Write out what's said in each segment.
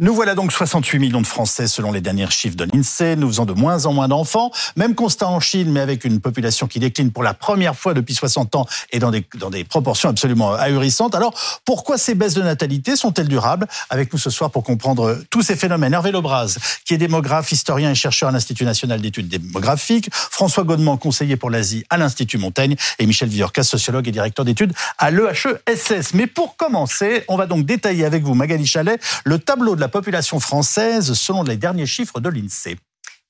Nous voilà donc 68 millions de Français selon les derniers chiffres de l'INSEE. Nous faisons de moins en moins d'enfants. Même constat en Chine, mais avec une population qui décline pour la première fois depuis 60 ans et dans des, proportions absolument ahurissantes. Alors, pourquoi ces baisses de natalité sont-elles durables? Avec nous ce soir pour comprendre tous ces phénomènes. Hervé Lebras, qui est démographe, historien et chercheur à l'Institut national d'études démographiques. François Godement, conseiller pour l'Asie à l'Institut Montaigne. Et Michel Viorcas, sociologue et directeur d'études à l'EHESS. Mais pour commencer, on va donc détailler avec vous, Magali Chalet, le tableau de la population française selon les derniers chiffres de l'INSEE.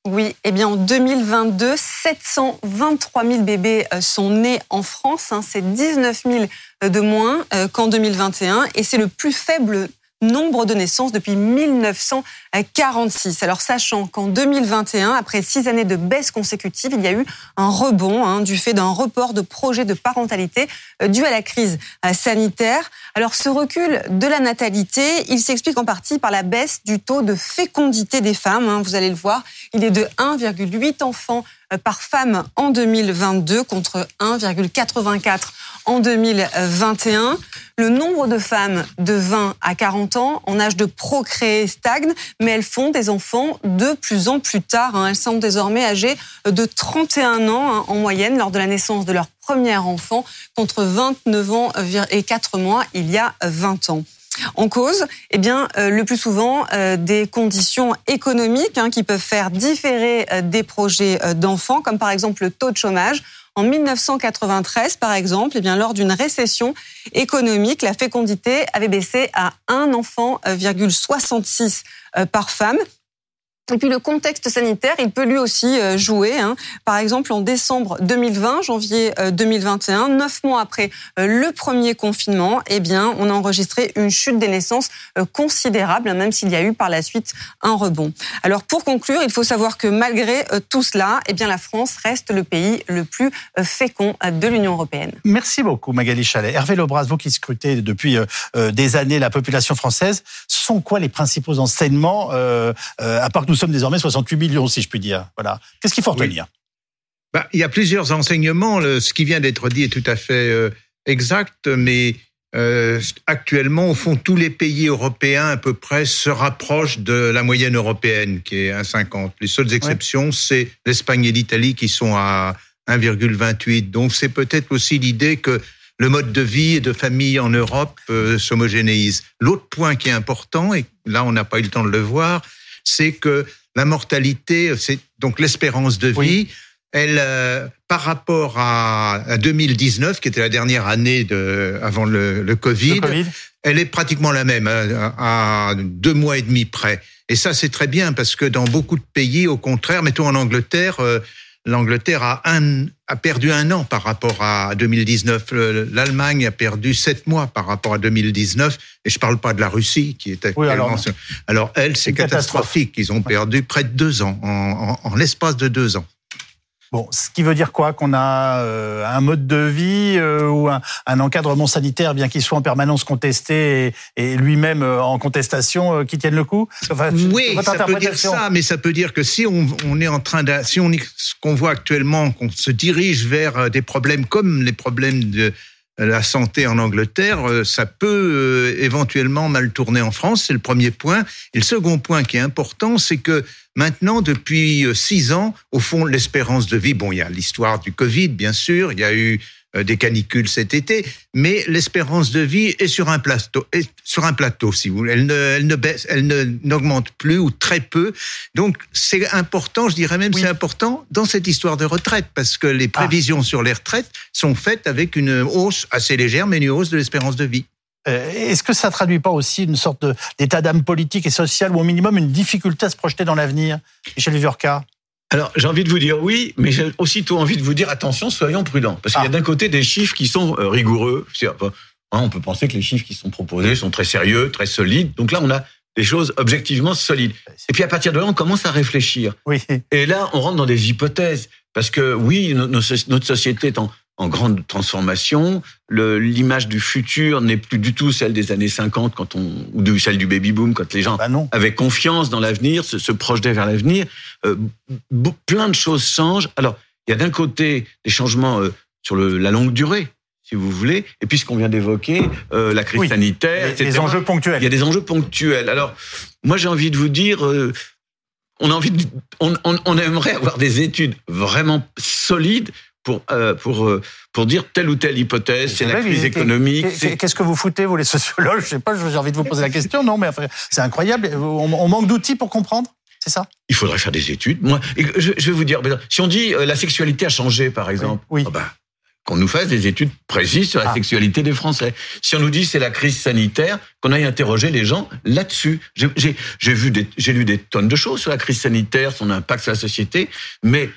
Oui, eh bien en 2022, 723 000 bébés euh, sont nés en France. Hein. c'est 19 000 de moins euh, qu'en 2021 et c'est le plus faible nombre de naissances depuis 1946. Alors sachant qu'en 2021, après six années de baisse consécutive, il y a eu un rebond hein, du fait d'un report de projets de parentalité euh, dû à la crise euh, sanitaire. Alors ce recul de la natalité, il s'explique en partie par la baisse du taux de fécondité des femmes. Hein. vous allez le voir, il est de 1,8 enfants par femme en 2022 contre 1,84 en 2021. Le nombre de femmes de 20 à 40 ans en âge de procréer stagne, mais elles font des enfants de plus en plus tard. Hein. Elles sont désormais âgées de 31 ans hein, en moyenne lors de la naissance de leur premier enfant, contre 29 ans et 4 mois il y a 20 ans. En cause, eh bien, euh, le plus souvent, euh, des conditions économiques hein, qui peuvent faire différer euh, des projets d'enfants, comme par exemple le taux de chômage. En 1993, par exemple, eh bien, lors d'une récession économique, la fécondité avait baissé à un enfant,66 par femme. Et puis le contexte sanitaire, il peut lui aussi euh, jouer. Hein. Par exemple, en décembre 2020, janvier 2021, euh, neuf mois après euh, le premier confinement, eh bien, on a enregistré une chute des naissances considérable, hein, même s'il y a eu par la suite un rebond. Alors pour conclure, il faut savoir que malgré tout cela, eh bien, la France reste le pays le plus fécond de l'Union européenne. Merci beaucoup, Magali Chalet. Hervé Lebras, vous qui scrutez depuis des années la population française, sont quoi les principaux enseignements, à part que nous sommes désormais 68 millions, si je puis dire. Voilà. Qu'est-ce qu'il faut retenir? Bah, Il y a plusieurs enseignements. ce qui vient d'être dit est tout à fait euh, exact, mais euh, actuellement, au fond, tous les pays européens à peu près se rapprochent de la moyenne européenne, qui est 1,50. Les seules exceptions, c'est l'Espagne et l'Italie qui sont à 1,28. Donc, c'est peut-être aussi l'idée que le mode de vie et de famille en Europe euh, s'homogénéise. L'autre point qui est important, et là on n'a pas eu le temps de le voir, c'est que la mortalité, c'est donc l'espérance de vie. Elle, euh, par rapport à, 2019, qui était la dernière année de, avant le, COVID, elle est pratiquement la même, hein, à, deux mois et demi près. Et ça, c'est très bien parce que dans beaucoup de pays, au contraire, mettons en Angleterre, euh, l'Angleterre a, a perdu un an par rapport à 2019. L'Allemagne a perdu sept mois par rapport à 2019. Et je ne parle pas de la Russie, qui était oui, alors, alors, elle, c'est catastrophique. Ils ont perdu près de deux ans, en l'espace de deux ans. Bon, ce qui veut dire quoi Qu'on a euh, un mode de vie euh, ou un, encadrement sanitaire, bien qu'il soit en permanence contesté et, lui-même euh, en contestation, qui tienne le coup? Oui, ça peut dire ça, mais ça peut dire que si on, est en train de, si on ce qu'on voit actuellement, qu'on se dirige vers des problèmes comme les problèmes de la santé en Angleterre, ça peut éventuellement mal tourner en France. C'est le premier point. Et le second point qui est important, c'est que Maintenant, depuis euh, six ans, au fond, l'espérance de vie, bon, il y a l'histoire du Covid, bien sûr, il y a eu euh, des canicules cet été, mais l'espérance de vie est sur un plateau, est sur un plateau, si vous voulez. Elle ne, elle ne baisse, elle ne n'augmente plus ou très peu. Donc, c'est important, je dirais même, c'est important dans cette histoire de retraite, parce que les ah. prévisions sur les retraites sont faites avec une hausse assez légère, mais une hausse de l'espérance de vie. Euh, est-ce que ça traduit pas aussi une sorte d'état d'âme politique et social ou au minimum une difficulté à se projeter dans l'avenir Michel Viorca alors, j'ai envie de vous dire oui, mais j'ai aussitôt envie de vous dire attention, soyons prudents. Parce qu'il y a ah. d'un côté des chiffres qui sont euh, rigoureux. Hein, on peut penser que les chiffres qui sont proposés sont très sérieux, très solides. Donc là, on a des choses objectivement solides. Et puis à partir de là, on commence à réfléchir. Oui. Et là, on rentre dans des hypothèses. Parce que oui, notre société est en, en grande transformation. L'image du futur n'est plus du tout celle des années 50 quand on, ou de celle du baby boom quand les gens bah avaient confiance dans l'avenir, se, se, projetaient vers l'avenir. Euh, plein de choses changent. Alors, il y a d'un côté des changements euh, sur le, la longue durée. si vous voulez, et puis ce qu'on vient d'évoquer, euh, la crise Oui. sanitaire, Les, etc. les enjeux ponctuels. Il y a des enjeux ponctuels. Alors, moi, j'ai envie de vous dire, on a envie, de- on, on- on aimerait avoir des études vraiment solides pour euh, pour euh, pour dire telle ou telle hypothèse. C'est la crise économique. Qu'est-ce que vous foutez, vous les sociologues? Je sais pas, j'ai envie de vous poser la question. Non, mais enfin, c'est incroyable. On, on manque d'outils pour comprendre, c'est ça? Il faudrait faire des études. Moi, je, je vais vous dire, si on dit euh, la sexualité a changé, par exemple, Oui. ah ben, qu'on nous fasse des études précises sur la Ah. sexualité des Français. Si on nous dit c'est la crise sanitaire, qu'on aille interroger les gens là-dessus. J'ai- vu, j'ai lu des tonnes de choses sur la crise sanitaire, son impact sur la société, mais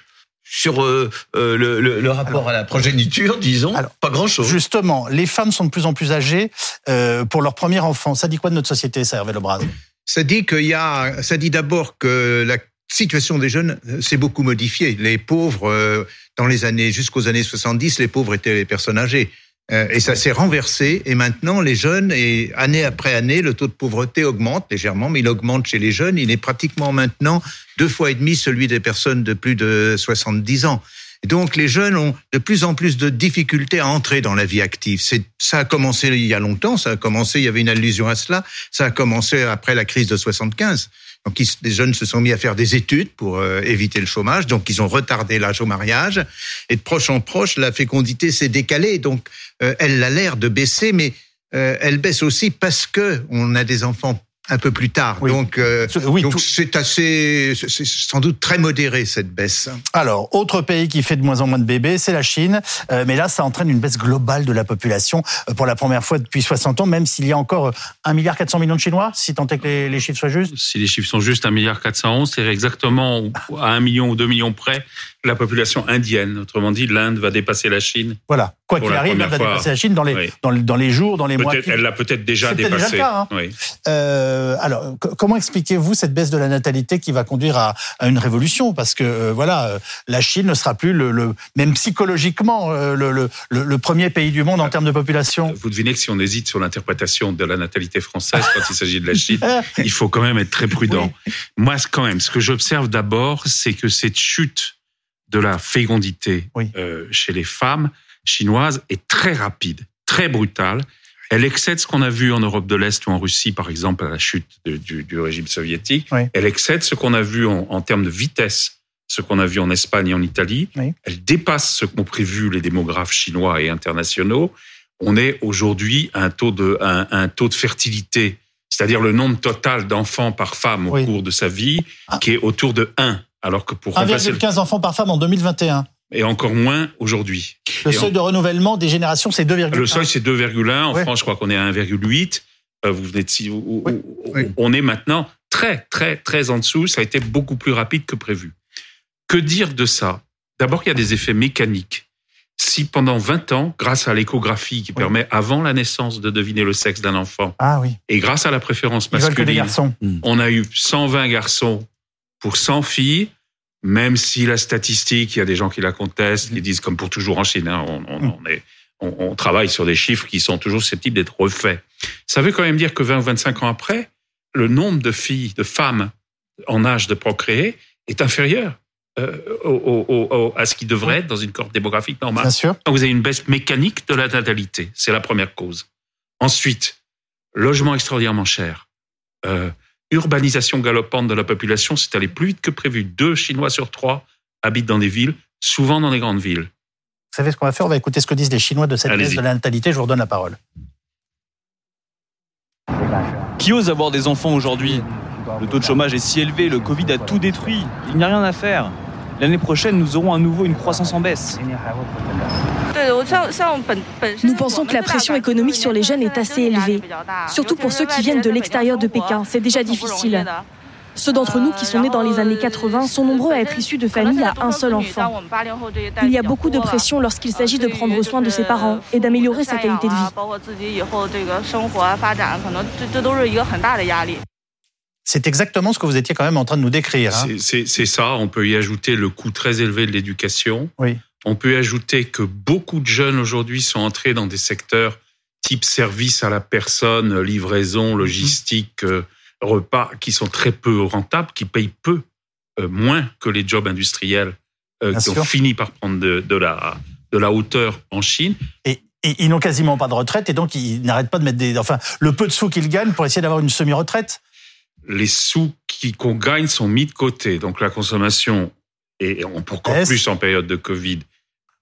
sur euh, euh, le, le- le rapport à la progéniture, disons, Alors, pas grand-chose. Justement, les femmes sont de plus en plus âgées euh, pour leur premier enfant. Ça dit quoi de notre société, ça, Hervé Lebras Ça dit qu'il y a, ça dit d'abord que la situation des jeunes s'est beaucoup modifiée. Les pauvres, euh, dans les années, jusqu'aux années 70, les pauvres étaient les personnes âgées. Euh, Et ça s'est renversé. Et maintenant, les jeunes, et année après année, le taux de pauvreté augmente légèrement, mais il augmente chez les jeunes. Il est pratiquement maintenant deux fois et demi celui des personnes de plus de 70 ans. Et donc, les jeunes ont de plus en plus de difficultés à entrer dans la vie active. C'est, ça a commencé il y a longtemps. Ça a commencé, il y avait une allusion à cela. Ça a commencé après la crise de 75. Donc, les jeunes se sont mis à faire des études pour euh, éviter le chômage. Donc, ils ont retardé l'âge au mariage. Et de proche en proche, la fécondité s'est décalée. Donc, euh, elle a l'air de baisser, mais euh, elle baisse aussi parce que on a des enfants un peu plus tard. Oui. Donc, euh, Oui, donc tout- c'est assez, c'est sans doute très modéré cette baisse. Alors, autre pays qui fait de moins en moins de bébés, c'est la Chine. Euh, mais là, ça entraîne une baisse globale de la population euh, pour la première fois depuis 60 ans, même s'il y a encore euh, 1 milliard 400 millions de Chinois, si tant est que les, les chiffres soient justes. Si les chiffres sont justes, 1 milliard 411, c'est exactement à 1 million ou 2 millions près la population indienne. Autrement dit, l'Inde va dépasser la Chine. Voilà. Quoi qu'il arrive, première va dépasser la Chine dans les, Oui. dans, le- dans les jours, dans les mois qui elle l'a peut-être déjà C'est peut-être déjà dépassé. le cas, hein. Oui. Euh, alors, co- comment expliquez-vous cette baisse de la natalité qui va conduire à, à une révolution? Parce que euh, voilà, euh, la Chine ne sera plus le, le même psychologiquement euh, le, le, premier pays du monde en termes de population. Vous devinez que si on hésite sur l'interprétation de la natalité française quand il s'agit de la Chine, il faut quand même être très prudent. Moi, quand même, ce que j'observe d'abord, c'est que cette chute de la fécondité Oui. euh, chez les femmes chinoises est très rapide, très brutale. Elle excède ce qu'on a vu en Europe de l'Est ou en Russie, par exemple, à la chute de- du, du régime soviétique. Oui. Elle excède ce qu'on a vu en, en termes de vitesse, ce qu'on a vu en Espagne et en Italie. Oui. Elle dépasse ce qu'ont prévu les démographes chinois et internationaux. On est aujourd'hui à un taux de, un, un taux de fertilité, c'est-à-dire le nombre total d'enfants par femme au cours de sa vie, qui est autour de 1, alors que pour remplacer le- 1,15 enfants par femme en 2021. et encore moins aujourd'hui. Le Et seuil en- de renouvellement des générations, c'est 2,1. le seuil, c'est 2,1. En Ouais. France, je crois qu'on est à 1,8. Euh, Vous venez de, Oui. On est maintenant très, très, très en dessous. Ça a été beaucoup plus rapide que prévu. Que dire de ça? D'abord, il y a des effets mécaniques. Si pendant 20 ans, grâce à l'échographie qui Oui. permet avant la naissance de deviner le sexe d'un enfant, Ah oui, et grâce à la préférence masculine, garçons. on a eu 120 garçons pour 100 filles, même si la statistique, il y a des gens qui la contestent, qui disent comme pour toujours en Chine, hein, on, on- on est, on, travaille sur des chiffres qui sont toujours susceptibles d'être refaits. Ça veut quand même dire que 20 ou 25 ans après, le nombre de filles, de femmes en âge de procréer est inférieur euh, au- au- au- à ce qui devrait être dans une cohorte démographique normale. Bien sûr. Donc, vous avez une baisse mécanique de la natalité. C'est la première cause. Ensuite, logement extraordinairement cher. Euh, urbanisation galopante de la population, c'est allé plus vite que prévu. Deux Chinois sur trois habitent dans des villes, souvent dans les grandes villes. Vous savez ce qu'on va faire? On va écouter ce que disent les Chinois de cette baisse de la natalité. Je vous redonne la parole. Qui ose avoir des enfants aujourd'hui? Le taux de chômage est si élevé, le Covid a tout détruit. Il n'y a rien à faire. L'année prochaine, nous aurons à nouveau une croissance en baisse. Nous pensons que la pression économique sur les jeunes est assez élevée, surtout pour ceux qui viennent de l'extérieur de Pékin. C'est déjà difficile. Ceux d'entre nous qui sont nés dans les années 80 sont nombreux à être issus de familles à un seul enfant. Il y a beaucoup de pression lorsqu'il s'agit de prendre soin de ses parents et d'améliorer sa qualité de vie. C'est exactement ce que vous étiez quand même en train de nous décrire. hein. C'est ça. On peut y ajouter le coût très élevé de l'éducation. Oui. On peut ajouter que beaucoup de jeunes aujourd'hui sont entrés dans des secteurs type service à la personne, livraison, Mhm. logistique, euh, repas, qui sont très peu rentables, qui payent peu, euh, moins que les jobs industriels euh, qui ont fini par prendre de, de la, de la hauteur en Chine. Et Et ils n'ont quasiment pas de retraite et donc ils n'arrêtent pas de mettre des, enfin, le peu de sous qu'ils gagnent pour essayer d'avoir une semi-retraite? Les sous qui- qu'on gagne sont mis de côté. Donc la consommation, et encore Baisse. plus en période de Covid,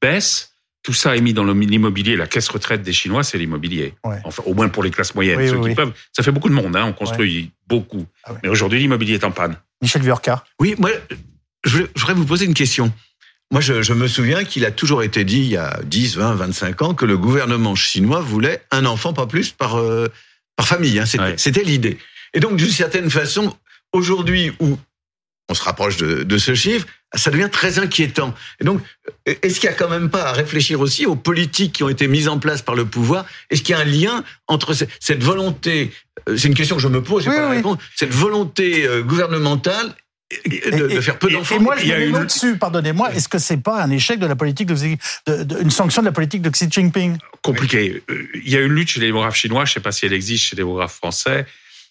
baisse. Tout ça est mis dans l'immobilier. La caisse retraite des Chinois, c'est l'immobilier. Ouais. Enfin, au moins pour les classes moyennes, Oui, ceux oui, qui oui. peuvent. Ça fait beaucoup de monde, hein. On construit beaucoup. Ah ouais. Mais aujourd'hui, l'immobilier est en panne. Michel Viorca. Oui, moi, je voulais- je voudrais vous poser une question. Moi, je, je me souviens qu'il a toujours été dit, il y a 10, 20, 25 ans, que le gouvernement chinois voulait un enfant, pas plus, par, euh, par famille. hein. C'était Ouais. c'était l'idée. Et donc, d'une certaine façon, aujourd'hui où on se rapproche de, de ce chiffre, ça devient très inquiétant. Et donc, est-ce qu'il n'y a quand même pas à réfléchir aussi aux politiques qui ont été mises en place par le pouvoir? Est-ce qu'il y a un lien entre ce- cette volonté, euh, c'est une question que je me pose, j'ai Oui, pas la réponse, cette volonté euh, gouvernementale de, faire peu d'enfants Et moi, Il je y a vais une- au-dessus, pardonnez-moi. Est-ce que c'est pas un échec de la politique de, Xi- de- de- une sanction de la politique de Xi Jinping? Compliqué. Euh, Il y a une lutte chez les démographes chinois, je ne sais pas si elle existe chez les démographes français,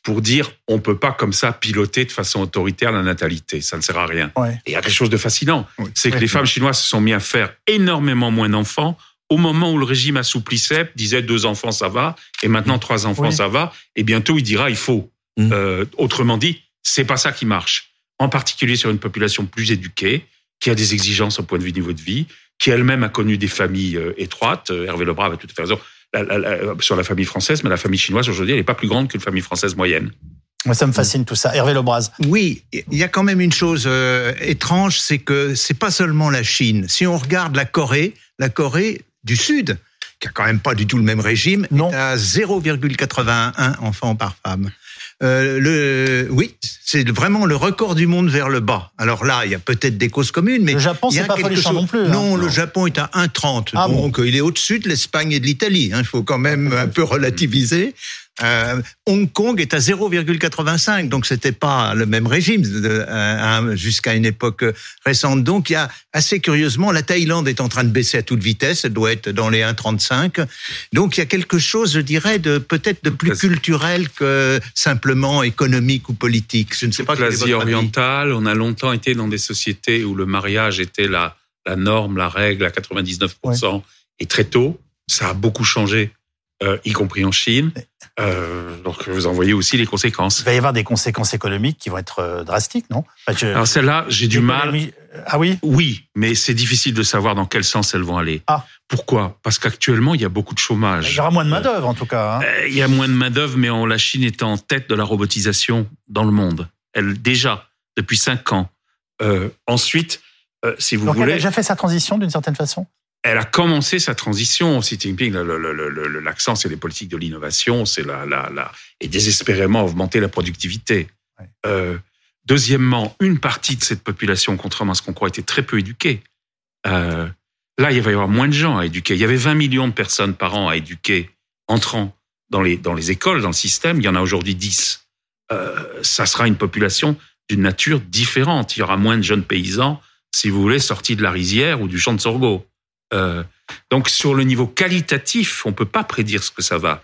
pour dire on peut pas comme ça piloter de façon autoritaire la natalité. Ça ne sert à rien. Ouais. Et il y a quelque chose de fascinant, Oui. c'est que Ouais. les femmes chinoises se sont mis à faire énormément moins d'enfants au moment où le régime assouplissait, disait deux enfants ça va, et maintenant trois enfants Oui. ça va, et bientôt il dira il faut. Mm. Euh, autrement dit, c'est pas ça qui marche. En particulier sur une population plus éduquée, qui a des exigences au point de vue niveau de vie, qui elle-même a connu des familles euh, étroites. Euh, Hervé Lebrun avait tout à fait raison la- la- la- sur la famille française, mais la famille chinoise aujourd'hui, elle n'est pas plus grande qu'une famille française moyenne. Moi, ça me fascine tout ça. Hervé Lebras. Oui, il y a quand même une chose euh, étrange, c'est que c'est pas seulement la Chine. Si on regarde la Corée, la Corée du Sud, qui a quand même pas du tout le même régime, Non. est à 0,81 enfants par femme. Euh, le, oui, c'est vraiment le record du monde vers le bas. Alors là, il y a peut-être des causes communes, mais Le Japon, c'est pas quelque folichon chose- non plus, hein. Non, le. Japon est à 1,30, Ah bon donc il est au-dessus de l'Espagne et de l'Italie. hein. Il faut quand même un peu relativiser. Euh, Hong Kong est à 0,85, donc c'était pas le même régime euh, hein, jusqu'à une époque récente. Donc il y a assez curieusement, la Thaïlande est en train de baisser à toute vitesse, elle doit être dans les 1,35. Donc il y a quelque chose, je dirais, de peut-être de plus culturel que simplement économique ou politique. Je ne sais pas. L'Asie orientale, on a longtemps été dans des sociétés où le mariage était la, la norme, la règle à 99%. Et très tôt, ça a beaucoup changé, euh, y compris en Chine. Euh, donc vous en voyez aussi les conséquences. Il va y avoir des conséquences économiques qui vont être euh, drastiques, non? Alors celle-là, j'ai du mal. Ah oui? Oui, mais c'est difficile de savoir dans quel sens elles vont aller. Ah. Pourquoi? Parce qu'actuellement, il y a beaucoup de Il chômage. y aura moins de main-d'œuvre, en tout cas. hein. Il y a moins de main-d'œuvre, mais on- la Chine est en tête de la robotisation dans le monde. Elle, déjà, depuis cinq ans. Euh, ensuite, si vous Donc, elle a voulez, déjà fait sa transition d'une certaine façon? Elle a commencé sa transition. Xi Jinping, l'accent, c'est les politiques de l'innovation, c'est la, la, la, et désespérément augmenter la productivité. Ouais. Euh, deuxièmement, une partie de cette population, contrairement à ce qu'on croit, était très peu éduquée. Euh, là, il va y avoir moins de gens à éduquer. Il y avait 20 millions de personnes par an à éduquer entrant dans les, dans les écoles, dans le système. Il y en a aujourd'hui 10. Euh, ça sera une population d'une nature différente. Il y aura moins de jeunes paysans, si vous voulez, sortis de la rizière ou du champ de sorgho. Euh, donc sur le niveau qualitatif, on peut pas prédire ce que ça va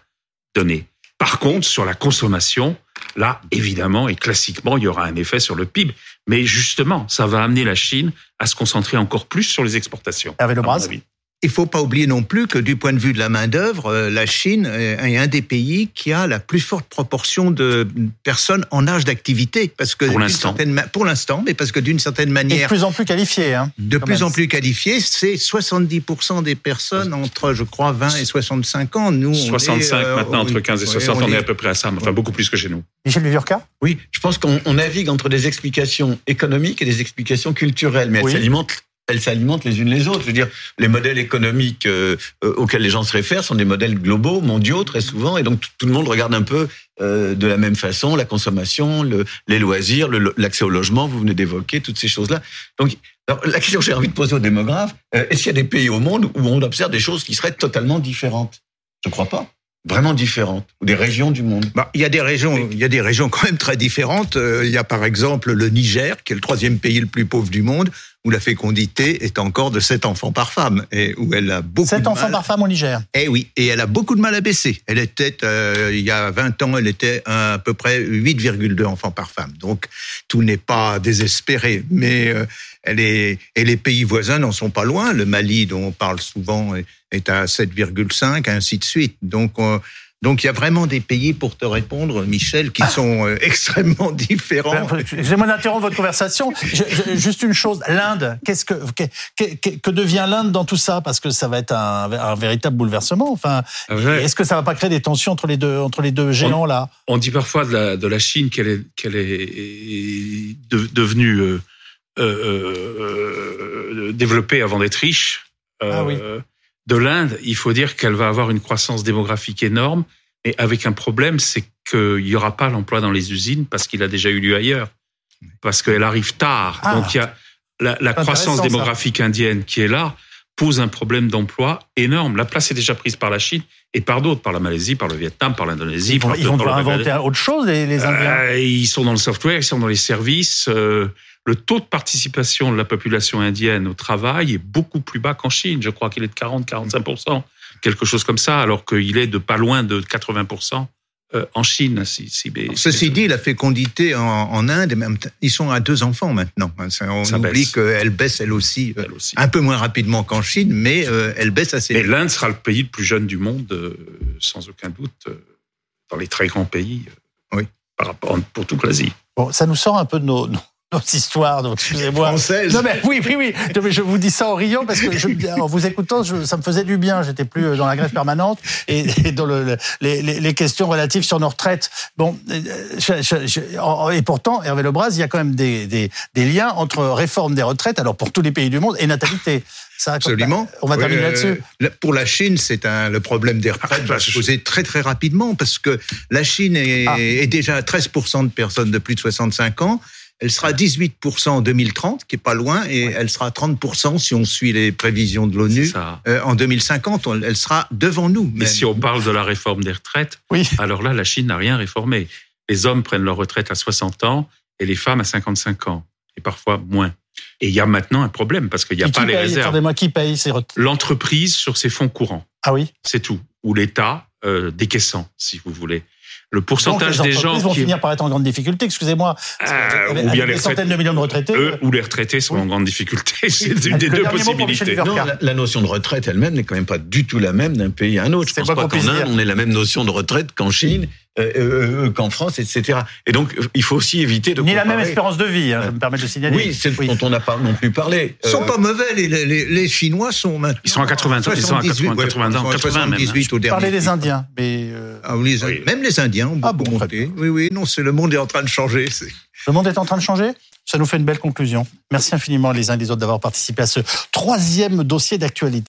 donner. Par contre, sur la consommation, là, évidemment et classiquement, il y aura un effet sur le PIB. Mais justement, ça va amener la Chine à se concentrer encore plus sur les exportations. Hervé Lebras Il faut pas oublier non plus que du point de vue de la main d'œuvre, euh, la Chine est un des pays qui a la plus forte proportion de personnes en âge d'activité, parce que Pour l'instant. pour l'instant, mais parce que d'une certaine Et de manière, plus en plus qualifié. Hein. de plus même. en plus qualifiées, c'est 70% des personnes entre, je crois, 20 et 65 ans. Nous, on 65 est, euh, maintenant, entre oui, 15 et oui, 60, on, on est à peu près à ça, mais enfin beaucoup plus que chez nous. Michel Viviurca Oui, je pense qu'on on navigue entre des explications économiques et des explications culturelles, mais elles Oui. s'alimentent. Elles s'alimentent les unes les autres. Je veux dire, les modèles économiques euh, euh, auxquels les gens se réfèrent sont des modèles globaux, mondiaux très souvent, et donc tout, le monde regarde un peu euh, de la même façon la consommation, le, les loisirs, l'accès au logement. Vous venez d'évoquer toutes ces choses-là. Donc, la question que j'ai envie de poser aux démographes est-ce qu'il y a des pays au monde où on observe des choses qui seraient totalement différentes? Je ne crois pas. Vraiment différentes, ou des régions du monde. Bah, il y a des régions, il y a des régions quand même très différentes. Euh, Il y a par exemple le Niger, qui est le troisième pays le plus pauvre du monde, où la fécondité est encore de 7 enfants par femme et où elle a beaucoup 7 de enfants mal. par femme au Niger. Eh oui, et elle a beaucoup de mal à baisser. Elle était, euh, il y a 20 ans, elle était à, à peu près 8,2 enfants par femme. Donc, tout n'est pas désespéré, mais euh, elle est, et les pays voisins n'en sont pas loin. Le Mali, dont on parle souvent, est, à 7,5, ainsi de suite. Donc, euh, donc il y a vraiment des pays, pour te répondre, Michel, qui sont euh, extrêmement différents. Ben, Excusez-moi d'interrompre votre conversation. Je- je- juste une chose, l'Inde, qu'est-ce que, que, que- que devient l'Inde dans tout ça? Parce que ça va être un, un véritable bouleversement. Enfin, Ah ouais. est-ce que ça va pas créer des tensions entre les deux, entre les deux géants là? On dit parfois de la, de la Chine qu'elle est, qu'elle est de- devenue euh, euh, euh, développée avant d'être riche. Euh, Ah oui. De l'Inde, il faut dire qu'elle va avoir une croissance démographique énorme, et avec un problème, c'est qu'il n'y aura pas l'emploi dans les usines parce qu'il a déjà eu lieu ailleurs, parce qu'elle arrive tard. Ah. Donc il y a la, croissance ça. démographique indienne qui est là pose un problème d'emploi énorme. La place est déjà prise par la Chine et par d'autres, par la Malaisie, par le Vietnam, par l'Indonésie. Ils vont, par- ils vont par inventer autre chose, les, les Indiens. Euh, ils sont dans le software, ils sont dans les services. euh, le taux de participation de la population indienne au travail est beaucoup plus bas qu'en Chine. Je crois qu'il est de 40-45%, quelque chose comme ça, alors qu'il est de pas loin de 80% euh, en Chine. Si, si- mais- Ceci dit, la fécondité en, en Inde, même, ils sont à deux enfants maintenant. On Ça oublie qu'elle baisse elle aussi, euh, elle aussi. un peu moins rapidement qu'en Chine, mais euh, elle baisse assez Mais vite. l'Inde sera le pays le plus jeune du monde, euh, sans aucun doute, dans les très grands pays. Oui. Par rapport pour toute l'Asie. Bon, ça nous sort un peu de nos, nos histoires, donc excusez-moi. Française. Non mais oui, oui, oui. Non, mais je vous dis ça en riant parce que je, en vous écoutant, je- ça me faisait du bien. J'étais plus euh, dans la grève permanente et, et dans le, le- les, questions relatives sur nos retraites. Bon, euh, je- et pourtant, Hervé Lebras, il y a quand même des, des, des liens entre réforme des retraites, alors pour tous les pays du monde, et natalité. Ça, Absolument. On va terminer euh, là-dessus. là, Pour la Chine, c'est un le problème des retraites va se poser très très rapidement parce que la Chine est, Ah. est déjà à 13% de personnes de plus de 65 ans. Elle sera à 18% en 2030, qui est pas loin, et elle sera à 30% si on suit les prévisions de C'est l'ONU. ça. Euh, en 2050, on- elle sera devant nous. Et même. si on parle de la réforme des retraites, Oui. alors là, la Chine n'a rien réformé. Les hommes prennent leur retraite à 60 ans et les femmes à 55 ans, et parfois moins. Et il y a maintenant un problème parce qu'il n'y a Qui pas les paye réserves. Attendez-moi, qui paye ces retraites? L'entreprise sur ses fonds courants, Ah oui? c'est tout. Ou l'État euh, décaissant, si vous voulez. Le Donc pourcentage les des gens vont qui... finir par être en grande difficulté. Excusez-moi. Euh, ou bien les des centaines de millions de retraités. Eux ou les retraités sont Oui. en grande difficulté. C'est une des deux possibilités. Non, la, la notion de retraite elle-même n'est quand même pas du tout la même d'un pays à un autre. Je C'est pense pas qu'on qu'en Inde, on ait la même notion de retraite qu'en Chine, euh, euh, euh, qu'en France, etc. Et donc, il faut aussi éviter de Ni la même espérance de vie, hein, je me permets de le signaler. Oui, c'est ce dont on n'a pas non plus parlé. Ils sont Euh, pas mauvais, les, les, les Chinois sont maintenant. Ils sont à 80, ils sont à 78, 80, ouais, 80 ans, ils sont à 80 même, 78 au Je dernier. parlais des. Indiens, mais euh, Ah, oui, les- Oui. Même les Indiens ont Ah beaucoup bon, très monté. Oui, oui, non, c'est le monde est en train de changer. le monde est en train de changer. Ça nous fait une belle conclusion. Merci infiniment les uns et les autres d'avoir participé à ce troisième dossier d'actualité.